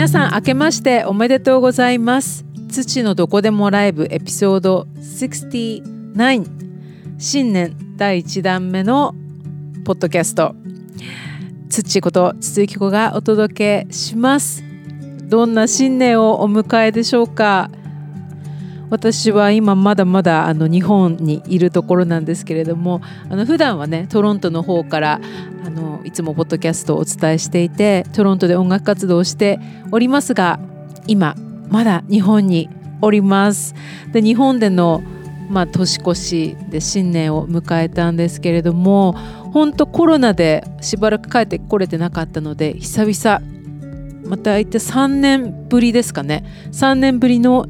皆さん明けましておめでとうございます。土のどこでもライブエピソード69新年第1弾目のポッドキャスト。土こと筒井子がお届けします。どんな新年をお迎えでしょうか？私は今まだまだあの日本にいるところなんですけれどもあの普段はねトロントの方からあのいつもポッドキャストをお伝えしていてトロントで音楽活動をしておりますが今まだ日本におります。で日本でのまあ、年越しで新年を迎えたんですけれども本当コロナでしばらく帰ってこれてなかったので久々また行って3年ぶりですかね。3年ぶりの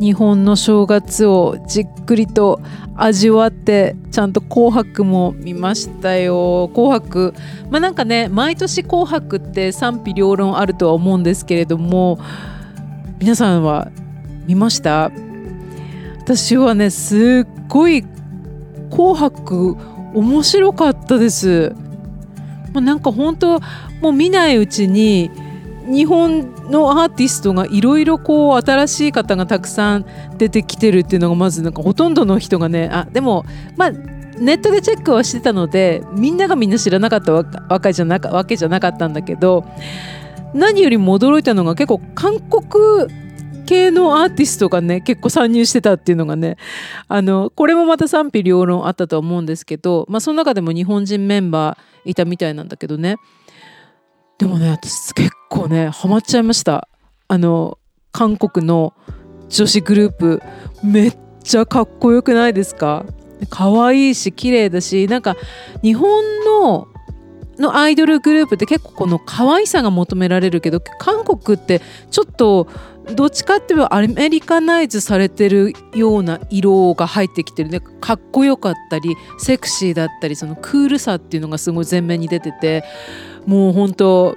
日本の正月をじっくりと味わってちゃんと「紅白」も見ましたよ「紅白」まあなんかね毎年「紅白」って賛否両論あるとは思うんですけれども皆さんは見ました？私はねすっごい「紅白」面白かったです。もうなんか本当もう見ないうちに日本のアーティストがいろいろこう新しい方がたくさん出てきてるっていうのがまずなんかほとんどの人がねあでもまあネットでチェックはしてたのでみんながみんな知らなかったわけじゃなかわけじゃなかったんだけど何よりも驚いたのが結構韓国系のアーティストがね結構参入してたっていうのがねあのこれもまた賛否両論あったとは思うんですけど、まあ、その中でも日本人メンバーいたみたいなんだけどね。でもね私結構ねハマっちゃいました。あの韓国の女子グループめっちゃかっこよくないですか？可愛いし綺麗だしなんか日本ののアイドルグループって結構この可愛さが求められるけど韓国ってちょっとどっちかっていうとアメリカナイズされてるような色が入ってきてる。ねかっこよかったりセクシーだったりそのクールさっていうのがすごい前面に出てて。もう本当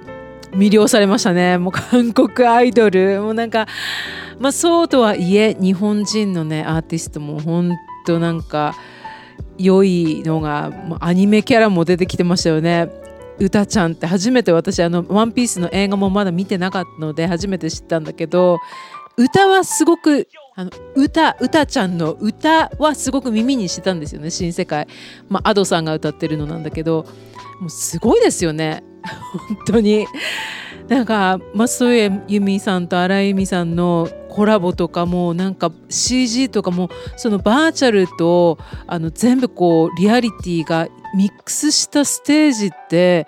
魅了されましたね。もう韓国アイドル。もうなんかまあそうとはいえ日本人のねアーティストも本当なんか良いのがアニメキャラも出てきてましたよね。うたちゃんって初めて私あの「ワンピースの映画もまだ見てなかったので初めて知ったんだけど歌はすごくあの歌歌ちゃんの歌はすごく耳にしてたんですよね。新世界、まあ、Ado さんが歌ってるのなんだけどもうすごいですよね。本当に。なんか増江由美さんと荒井由美さんのコラボとかもなんか CG とかもそのバーチャルとあの全部こうリアリティがミックスしたステージって、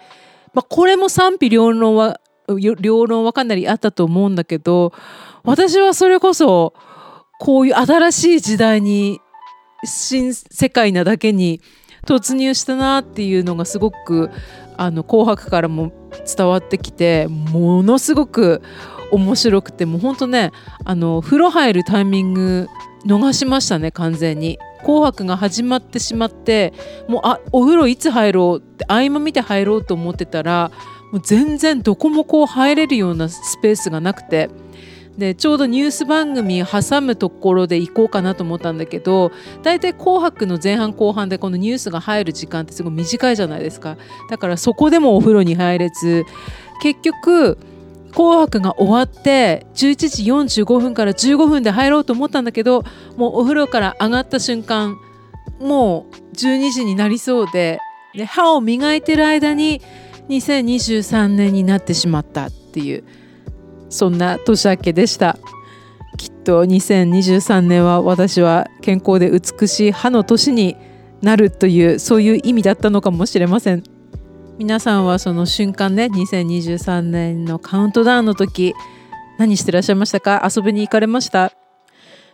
まあ、これも賛否両論は両論はかなりあったと思うんだけど私はそれこそこういう新しい時代に新世界なだけに突入したなっていうのがすごくあの紅白からも伝わってきてものすごく面白くてもうほんとねあの風呂入るタイミング逃しましたね完全に。紅白が始まってしまってもうあお風呂いつ入ろうって合間見て入ろうと思ってたらもう全然どこもこう入れるようなスペースがなくてでちょうどニュース番組挟むところで行こうかなと思ったんだけど大体「紅白」の前半後半でこのニュースが入る時間ってすごい短いじゃないですか。だからそこでもお風呂に入れず結局「紅白」が終わって11時45分から15分で入ろうと思ったんだけどもうお風呂から上がった瞬間もう12時になりそうでで歯を磨いてる間に2023年になってしまったっていう。そんな年明けでした。きっと2023年は私は健康で美しい歯の年になるというそういう意味だったのかもしれません。皆さんはその瞬間ね2023年のカウントダウンの時何してらっしゃいましたか？遊びに行かれました？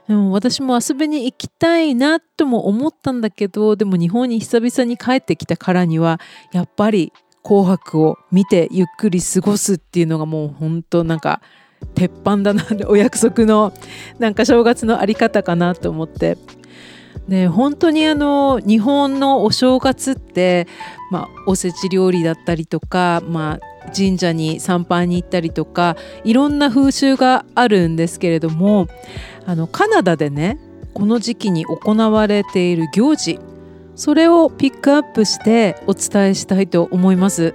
でも私も遊びに行きたいなとも思ったんだけどでも日本に久々に帰ってきたからにはやっぱり紅白を見てゆっくり過ごすっていうのがもう本当なんか鉄板だなお約束のなんか正月のあり方かなと思って。で本当にあの日本のお正月って、まあ、おせち料理だったりとか、まあ、神社に参拝に行ったりとかいろんな風習があるんですけれどもあのカナダでねこの時期に行われている行事それをピックアップしてお伝えしたいと思います。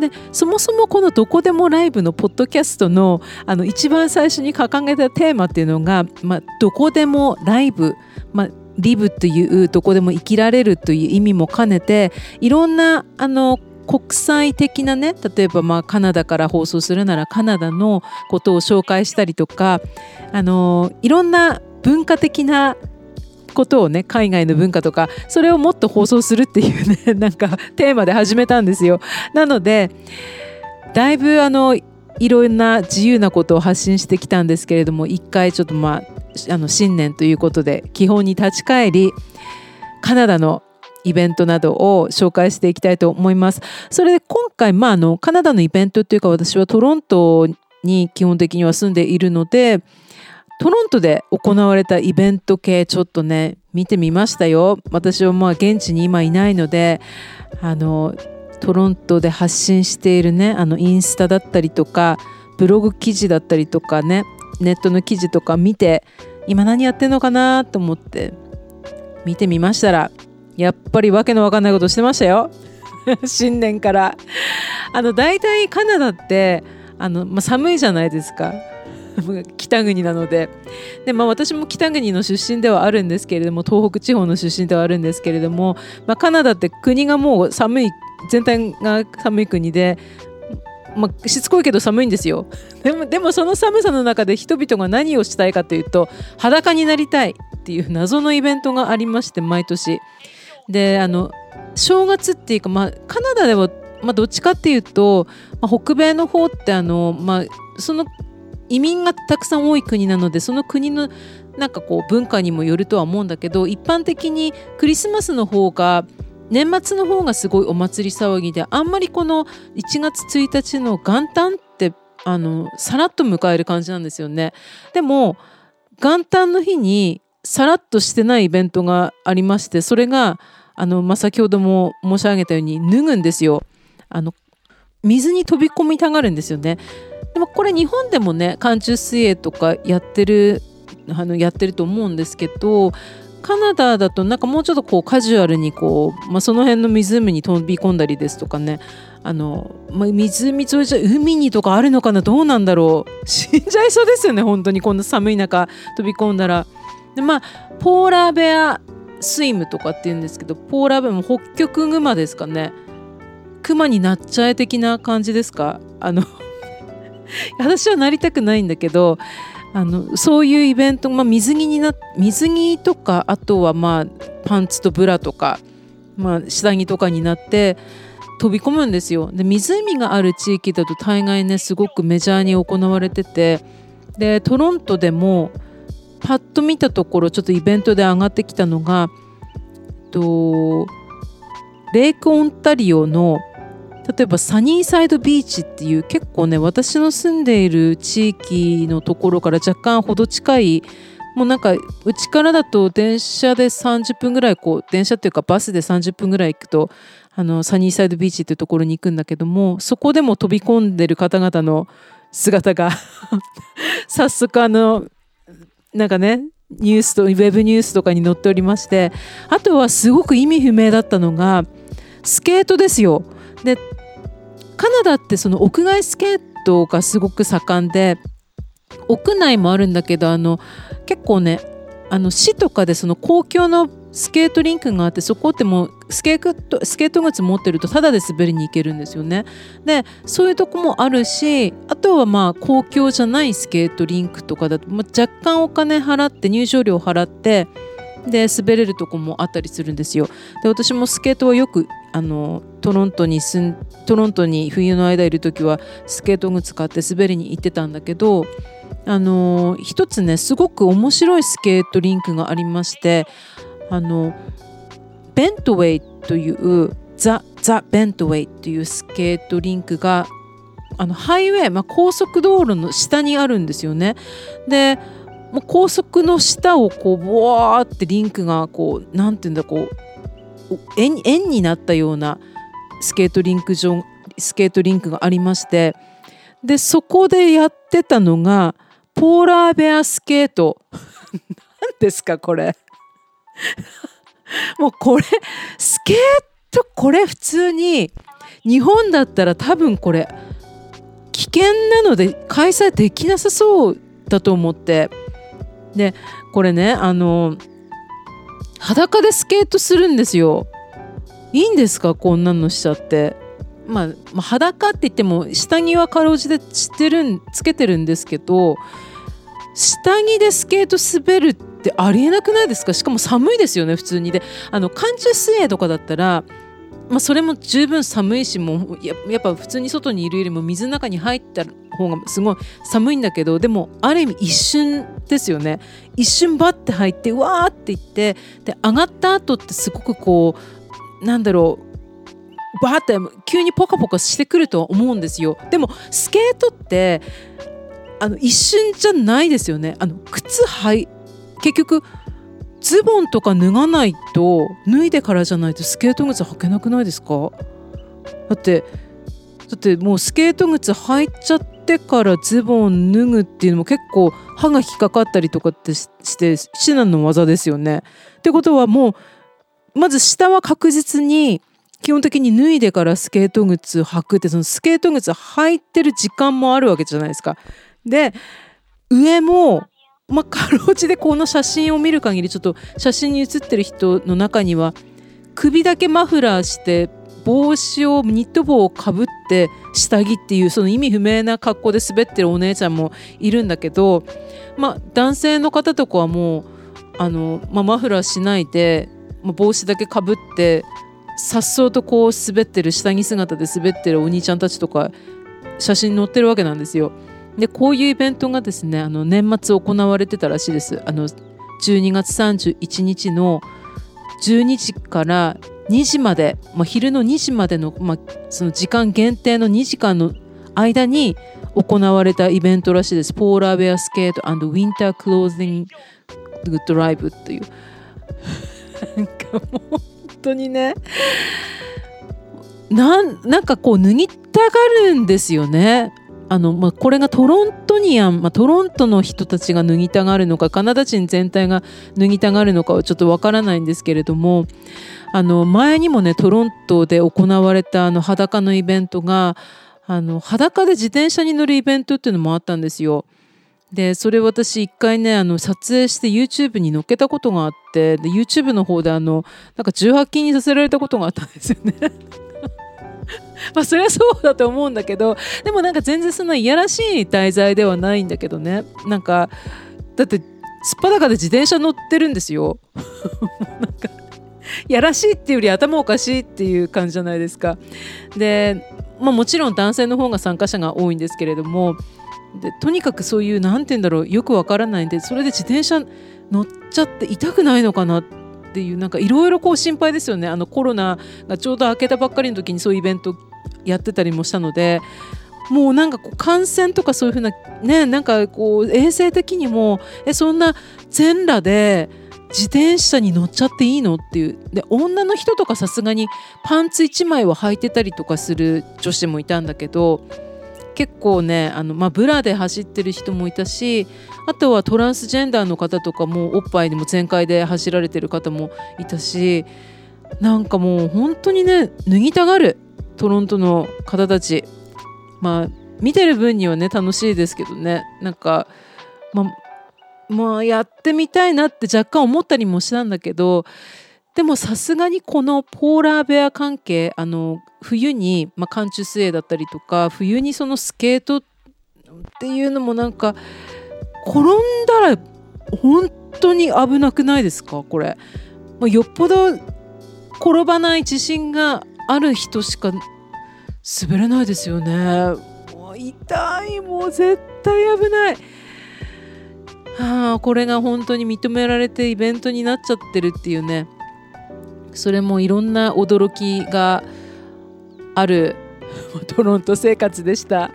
でそもそもこの「どこでもライブ」のポッドキャストのあの一番最初に掲げたテーマっていうのが「まあ、どこでもライブ」まあリブというどこでも生きられるという意味も兼ねていろんなあの国際的なね例えばまあカナダから放送するならカナダのことを紹介したりとかあのいろんな文化的なことをね海外の文化とかそれをもっと放送するっていうね なんかテーマで始めたんですよ。なのでだいぶあのいろんな自由なことを発信してきたんですけれども一回ちょっとまああの新年ということで基本に立ち返りカナダのイベントなどを紹介していきたいと思います。それで今回、まあ、あのカナダのイベントっていうか私はトロントに基本的には住んでいるのでトロントで行われたイベント系ちょっとね見てみましたよ。私はまあ現地に今いないのであのトロントで発信しているねあのインスタだったりとかブログ記事だったりとかねネットの記事とか見て今何やってんのかなと思って見てみましたらやっぱりわけのわかんないことしてましたよ。新年から。あの大体カナダってあの、まあ、寒いじゃないですか。北国なので。で、まあ、私も北国の出身ではあるんですけれども東北地方の出身ではあるんですけれども、まあ、カナダって国がもう寒い全体が寒い国で、まあ、しつこいけど寒いんですよ。でもでもその寒さの中で人々が何をしたいかというと裸になりたいっていう謎のイベントがありまして毎年。であの正月っていうか、まあ、カナダでは、まあ、どっちかっていうと、まあ、北米の方ってあの、まあ、その移民がたくさん多い国なのでその国のなんかこう文化にもよるとは思うんだけど一般的にクリスマスの方が年末の方がすごいお祭り騒ぎであんまりこの1月1日の元旦ってあのさらっと迎える感じなんですよね。でも元旦の日にさらっとしてないイベントがありましてそれがあの、まあ、先ほども申し上げたように脱ぐんですよあの水に飛び込みたがるんですよねでもこれ日本でもね寒中水泳とかやってるあのやってると思うんですけどカナダだとなんかもうちょっとこうカジュアルにこう、まあ、その辺の湖に飛び込んだりですとかね。あの、まあ、湖沿いじゃ海にとかあるのかなどうなんだろう。死んじゃいそうですよね本当にこんな寒い中飛び込んだら。でまあポーラーベアスイムとかって言うんですけどポーラーベアも北極熊ですかね。熊になっちゃえ的な感じですか？あの 私はなりたくないんだけどあのそういうイベント、まあ、水着にな水着とかあとはまあパンツとブラとか、まあ、下着とかになって飛び込むんですよ。で湖がある地域だと大概ねすごくメジャーに行われててでトロントでもパッと見たところちょっとイベントで上がってきたのが、えっと、レイクオンタリオの例えばサニーサイドビーチっていう結構ね私の住んでいる地域のところから若干ほど近いもうなんかうちからだと電車で30分ぐらいこう電車っていうかバスで30分ぐらい行くとあのサニーサイドビーチっていうところに行くんだけどもそこでも飛び込んでる方々の姿が 早速あのなんかねニュースとウェブニュースとかに載っておりましてあとはすごく意味不明だったのがスケートですよ。でカナダってその屋外スケートがすごく盛んで屋内もあるんだけどあの結構ねあの市とかでその公共のスケートリンクがあってそこってもうスケートスケート靴持ってるとタダで滑りに行けるんですよね。でそういうとこもあるしあとはまあ公共じゃないスケートリンクとかだと、まあ、若干お金払って入場料払ってで滑れるとこもあったりするんですよ。で私もスケートはよくあのトロントに住んトロントに冬の間いる時はスケート靴買って滑りに行ってたんだけどあの一つねすごく面白いスケートリンクがありましてあのベントウェイというザ・ザ・ベントウェイというスケートリンクがあのハイウェイ、まあ、高速道路の下にあるんですよね。で高速の下をこうボワーってリンクがこうなんていうんだこう円になったようなスケートリンク場スケートリンクがありましてでそこでやってたのがポーラーベアスケート。何ですかこれ。もうこれスケートこれ普通に日本だったら多分これ危険なので開催できなさそうだと思って。でこれねあの裸でスケートするんですよ。いいんですか？こんなのしちゃって。まあ、まあ、裸って言っても下着はかろうじてしてるんつけてるんですけど下着でスケート滑るってありえなくないですか？しかも寒いですよね普通に。であの寒中水泳とかだったらまあ、それも十分寒いしもややっぱ普通に外にいるよりも水の中に入った方がすごい寒いんだけどでもある意味一瞬ですよね。一瞬バッて入ってうわーって言ってで上がった後ってすごくこうなんだろう。バーって急にポカポカしてくると思うんですよ。でもスケートってあの一瞬じゃないですよね。あの靴履い結局ズボンとか脱がないと脱いでからじゃないとスケート靴履けなくないですか？だってだってもうスケート靴履いちゃってからズボン脱ぐっていうのも結構歯が引っかかったりとかってして至難の技ですよね。ってことはもうまず下は確実に基本的に脱いでからスケート靴履くってそのスケート靴履いてる時間もあるわけじゃないですか。で上もまあ、かろうじでこの写真を見る限りちょっと写真に写ってる人の中には首だけマフラーして帽子をニット帽をかぶって下着っていうその意味不明な格好で滑ってるお姉ちゃんもいるんだけど、まあ、男性の方とかはもうあの、まあ、マフラーしないで、帽子だけかぶってさっそうとこう滑ってる下着姿で滑ってるお兄ちゃんたちとか写真載ってるわけなんですよ。でこういうイベントがですねあの年末行われてたらしいですあの12月31日の12時から2時まで、まあ、昼の2時までの,、まあ、その時間限定の2時間の間に行われたイベントらしいです。ポーラーベアスケートウィンタークローズングドライブっていう。本当にねなんなんかこう脱ぎたがるんですよねあの、まあ、これがトロントニアン、まあ、トロントの人たちが脱ぎたがるのかカナダ人全体が脱ぎたがるのかはちょっとわからないんですけれどもあの前にもねトロントで行われたあの裸のイベントがあの裸で自転車に乗るイベントっていうのもあったんですよ。でそれ私一回ねあの撮影して YouTube に載っけたことがあってで YouTube の方であのなんか18禁にさせられたことがあったんですよね。まあそれはそうだと思うんだけどでもなんか全然そんないやらしい題材ではないんだけどね。なんかだってすっぱだかで自転車乗ってるんですよ。なんかやらしいっていうより頭おかしいっていう感じじゃないですか。で、まあ、もちろん男性の方が参加者が多いんですけれどもでとにかくそういう何て言うんだろうよくわからないんでそれで自転車乗っちゃって痛くないのかなっていうなんかいろいろこう心配ですよね。あのコロナがちょうど明けたばっかりの時にそういうイベントやってたりもしたのでもうなんかこう感染とかそういうふうなねなんかこう衛生的にもえそんな全裸で自転車に乗っちゃっていいのっていうで女の人とかさすがにパンツ1枚は履いてたりとかする女子もいたんだけど結構ねあの、まあ、ブラで走ってる人もいたしあとはトランスジェンダーの方とかもおっぱいにも全開で走られてる方もいたしなんかもう本当にね脱ぎたがるトロントの方たち。まあ見てる分にはね楽しいですけどね。なんかまあまあやってみたいなって若干思ったりもしたんだけどでもさすがにこのポーラーベア関係あの冬に、まあ、寒中水泳だったりとか冬にそのスケートっていうのもなんか転んだら本当に危なくないですか？これ、まあ、よっぽど転ばない自信がある人しか滑れないですよね。痛い。もう絶対危ない。はあこれが本当に認められてイベントになっちゃってるっていうね。それもいろんな驚きがある トロント生活でした。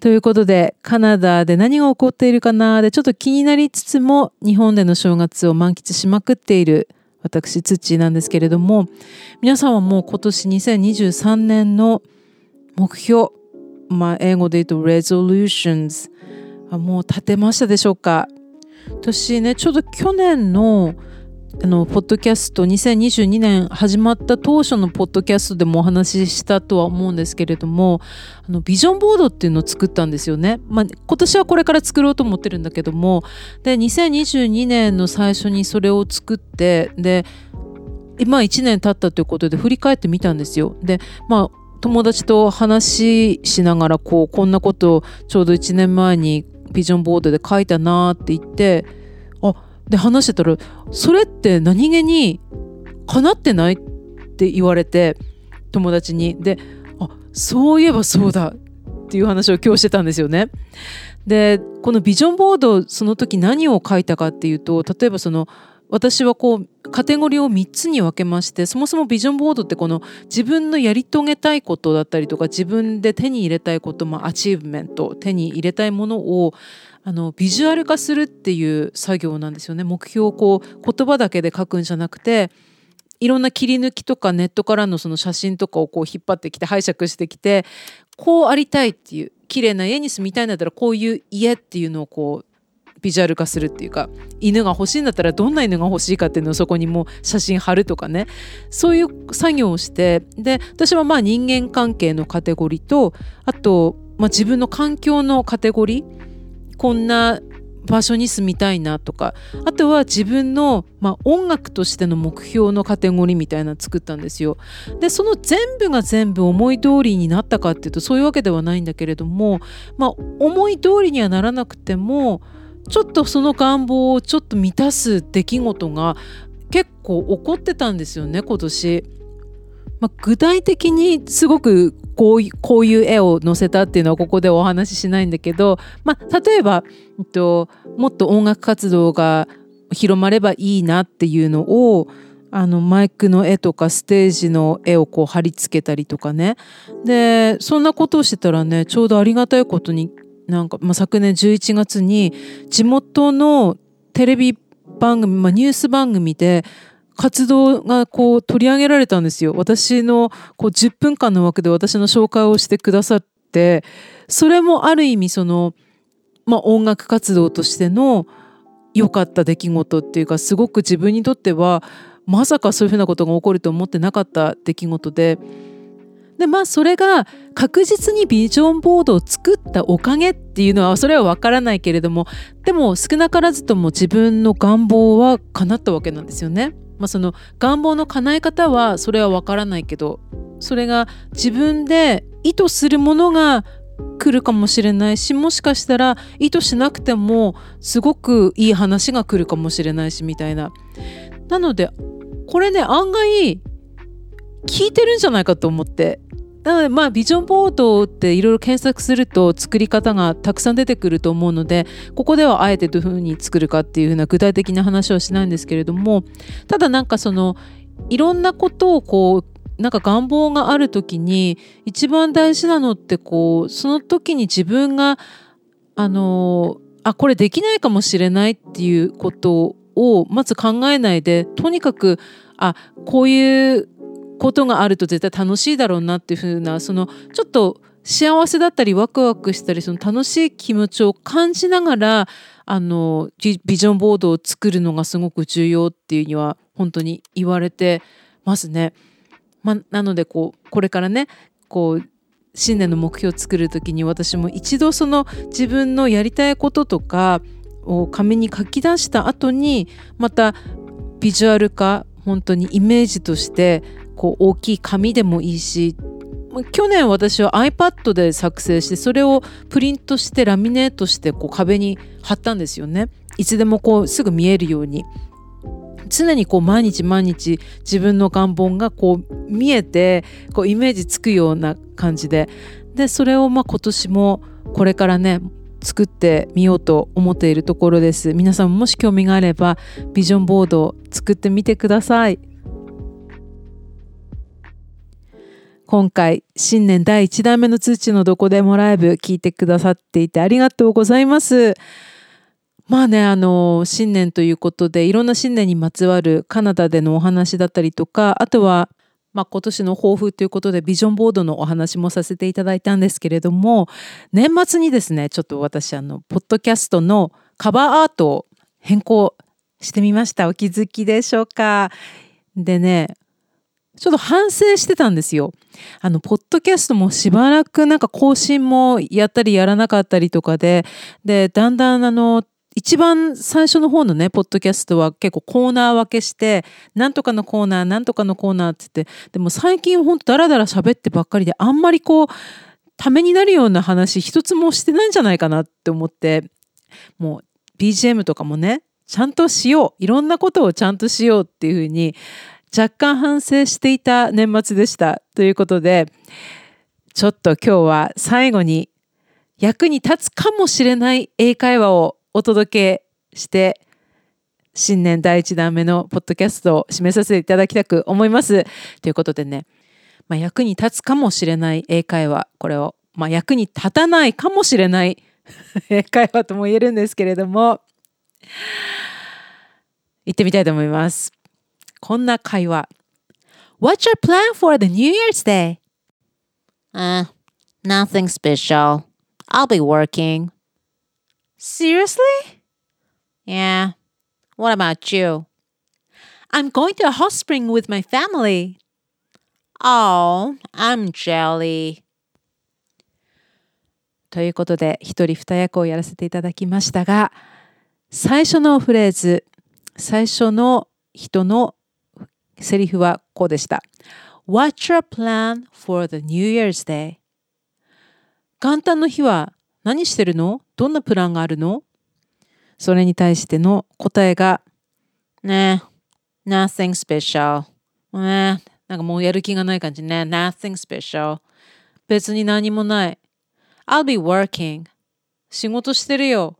ということでカナダで何が起こっているかなでちょっと気になりつつも日本での正月を満喫しまくっている私ツッチーなんですけれども皆さんはもう今年2023年の目標まあ英語で言うと resolutions もう立てましたでしょうか？私ねちょうど去年のあのポッドキャスト2022年始まった当初のポッドキャストでもお話ししたとは思うんですけれどもあのビジョンボードっていうのを作ったんですよね、まあ、今年はこれから作ろうと思ってるんだけどもで2022年の最初にそれを作ってで今1年経ったということで振り返ってみたんですよ。でまあ友達と話しながらこうこんなことをちょうど1年前にビジョンボードで書いたなって言ってで話してたらそれって何気に叶ってないって言われて友達にであそういえばそうだっていう話を今日してたんですよね。でこのビジョンボードその時何を書いたかっていうと例えばその私はこうカテゴリーを3つに分けましてそもそもビジョンボードってこの自分のやり遂げたいことだったりとか自分で手に入れたいこと、まあ、アチーブメント手に入れたいものをあのビジュアル化するっていう作業なんですよね。目標をこう言葉だけで書くんじゃなくていろんな切り抜きとかネットからのその写真とかをこう引っ張ってきて拝借してきてこうありたいっていう綺麗な家に住みたいんだったらこういう家っていうのをこうビジュアル化するっていうか犬が欲しいんだったらどんな犬が欲しいかっていうのをそこにもう写真貼るとかね。そういう作業をしてで私はまあ人間関係のカテゴリーとあと、まあ、自分の環境のカテゴリーこんな場所に住みたいなとかあとは自分の、まあ、音楽としての目標のカテゴリーみたいなの作ったんですよ。でその全部が全部思い通りになったかっていうとそういうわけではないんだけれども、まあ、思い通りにはならなくてもちょっとその願望をちょっと満たす出来事が結構起こってたんですよね今年。まあ、具体的にすごくこういうこういう絵を載せたっていうのはここでお話ししないんだけど、まあ、例えば、えっと、もっと音楽活動が広まればいいなっていうのをあのマイクの絵とかステージの絵をこう貼り付けたりとかね。でそんなことをしてたらねちょうどありがたいことになんか、まあ、昨年11月に地元のテレビ番組、まあ、ニュース番組で活動がこう取り上げられたんですよ。私のこう10分間の枠で私の紹介をしてくださってそれもある意味その、まあ、音楽活動としての良かった出来事っていうかすごく自分にとってはまさかそういうふうなことが起こると思ってなかった出来事で。でまあそれが確実にビジョンボードを作ったおかげっていうのはそれは分からないけれどもでも少なからずとも自分の願望は叶ったわけなんですよね。まあ、その願望の叶え方はそれは分からないけどそれが自分で意図するものが来るかもしれないしもしかしたら意図しなくてもすごくいい話が来るかもしれないしみたいな。なのでこれね案外聞いてるんじゃないかと思ってなのでまあビジョンボードっていろいろ検索すると作り方がたくさん出てくると思うのでここではあえてどういうふうに作るかっていうふうな具体的な話はしないんですけれどもただなんかそのいろんなことをこうなんか願望がある時に一番大事なのってこうその時に自分があのあこれできないかもしれないっていうことをまず考えないでとにかくあこういうことがあると絶対楽しいだろうなっていう風なそのちょっと幸せだったりワクワクしたりその楽しい気持ちを感じながらあのビジョンボードを作るのがすごく重要っていうには本当に言われてますね。まなのでこうこれからねこう新年の目標を作る時に私も一度その自分のやりたいこととかを紙に書き出した後にまたビジュアル化本当にイメージとしてこう大きい紙でもいいし去年私は iPad で作成してそれをプリントしてラミネートしてこう壁に貼ったんですよね。いつでもこうすぐ見えるように。常にこう毎日毎日自分の願望がこう見えてこうイメージつくような感じで。でそれをまあ今年もこれからね作ってみようと思っているところです。皆さんもし興味があればビジョンボードを作ってみてください。今回新年第1弾目の通知のどこでもライブ聞いてくださっていてありがとうございます。まあねあの新年ということでいろんな新年にまつわるカナダでのお話だったりとかあとはまあ、今年の抱負ということでビジョンボードのお話もさせていただいたんですけれども年末にですねちょっと私あのポッドキャストのカバーアートを変更してみました。お気づきでしょうか？でね、ちょっと反省してたんですよ。あの、ポッドキャストもしばらくなんか更新もやったりやらなかったりとかで、で、だんだんあの、一番最初の方のね、ポッドキャストは結構コーナー分けして、なんとかのコーナー、なんとかのコーナーって言って、でも最近ほんとダラダラ喋ってばっかりで、あんまりこう、ためになるような話一つもしてないんじゃないかなって思って、もう BGM とかもね、ちゃんとしよう。いろんなことをちゃんとしようっていうふうに、若干反省していた年末でした。ということで、ちょっと今日は最後に役に立つかもしれない英会話をお届けして、新年第1弾目のポッドキャストを締めさせていただきたく思います。ということでね、まあ、役に立つかもしれない英会話、これを、まあ、役に立たないかもしれない 英会話とも言えるんですけれども、行ってみたいと思います。こんな会話。What's your plan for the New Year's Day? Uh, nothing special. I'll be working. Seriously? Yeah. What about you? I'm going to a hot spring with my family. Oh, I'm jelly. ということで、一人二役をやらせていただきましたが、最初のフレーズ、最初の人のセリフはこうでした。What's your plan for the New Year's Day? 元旦の日は何してるのどんなプランがあるのそれに対しての答えが、ね nothing special. ねなんかもうやる気がない感じね。nothing special. 別に何もない。I'll be working. 仕事してるよ。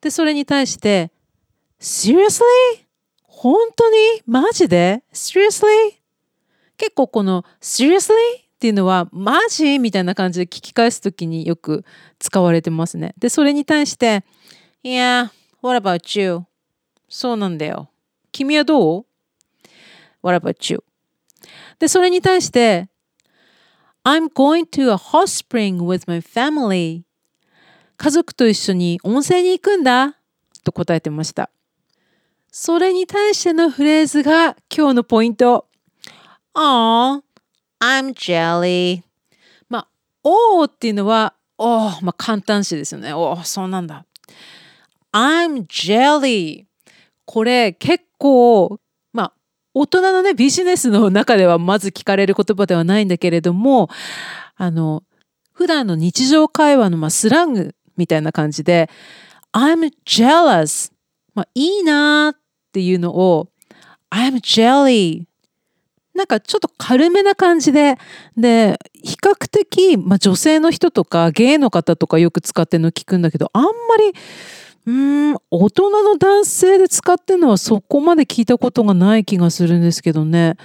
で、それに対して、Seriously? 本当に？マジで ?Seriously? 結構この Seriously? っていうのはマジみたいな感じで聞き返すときによく使われてますね。で、それに対して Yeah, what about you? そうなんだよ。君はどう ?What about you? で、それに対して I'm going to a hot spring with my family. 家族と一緒に温泉に行くんだと答えてました。それに対してのフレーズが今日のポイント。Aw, I'm jelly. まあ、おーっていうのは、おー、まあ簡単詞ですよね。おー、そうなんだ。I'm jelly. これ結構、まあ、大人のね、ビジネスの中ではまず聞かれる言葉ではないんだけれども、あの、普段の日常会話のまあスラングみたいな感じで、I'm jealous. まあ、いいなっていうのを I'm jelly なんかちょっと軽めな感じでで比較的、まあ、女性の人とかゲイの方とかよく使ってるの聞くんだけどあんまりうん大人の男性で使ってるのはそこまで聞いたことがない気がするんですけどね。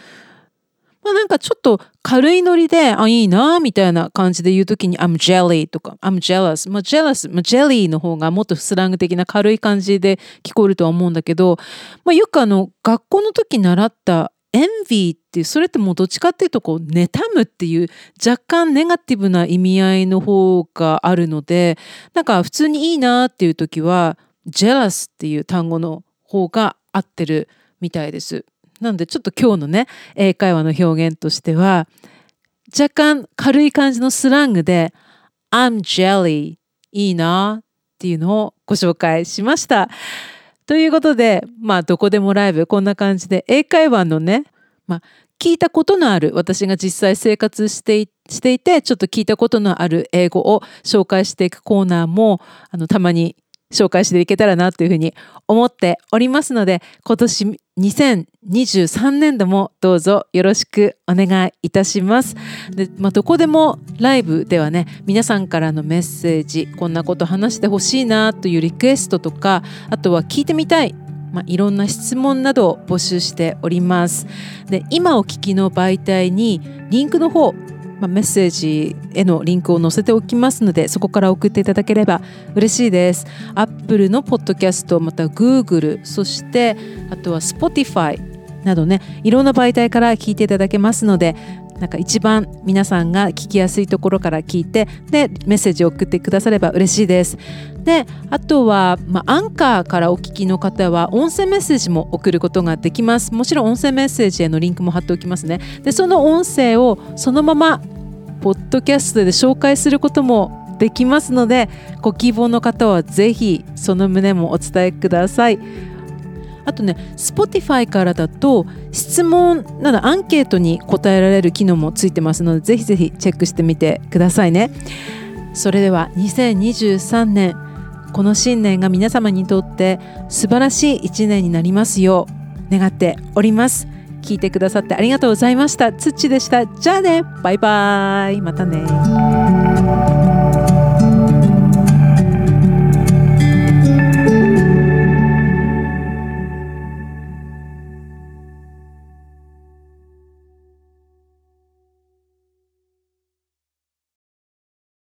まあ、なんかちょっと軽いノリで、あ、いいな、みたいな感じで言うときに、I'm jelly とか、I'm jealous。まあ、jealous、まあ、jelly の方がもっとスラング的な軽い感じで聞こえるとは思うんだけど、まあ、よくあの、学校の時習った envy って、それってもうどっちかっていうと、こう、妬むっていう若干ネガティブな意味合いの方があるので、なんか普通にいいなっていう時は、jealous っていう単語の方が合ってるみたいです。なのでちょっと今日のね英会話の表現としては若干軽い感じのスラングで I'm jelly いいなっていうのをご紹介しました。ということでまあどこでもライブこんな感じで英会話のね、まあ、聞いたことのある私が実際生活してしていてちょっと聞いたことのある英語を紹介していくコーナーもあのたまに紹介していけたらなというふうに思っておりますので今年2023年度もどうぞよろしくお願いいたします。で、まあ、どこでもライブではね皆さんからのメッセージこんなこと話してほしいなというリクエストとかあとは聞いてみたいまあ、いろんな質問などを募集しております。で今お聞きの媒体にリンクの方まあ、メッセージへのリンクを載せておきますのでそこから送っていただければ嬉しいです。アップルのポッドキャストまた Google そしてあとは Spotify などねいろんな媒体から聞いていただけますのでなんか一番皆さんが聞きやすいところから聞いてでメッセージを送ってくだされば嬉しいです。であとは、まあ、アンカーからお聞きの方は音声メッセージも送ることができます。もちろん音声メッセージへのリンクも貼っておきますね。でその音声をそのままポッドキャストで紹介することもできますのでご希望の方はぜひその旨もお伝えください。あとね Spotify からだと質問などアンケートに答えられる機能もついてますのでぜひぜひチェックしてみてくださいね。それでは2023年この新年が皆様にとって素晴らしい一年になりますよう願っております。聞いてくださってありがとうございました。つっちでした。じゃあね。バイバイ。またね。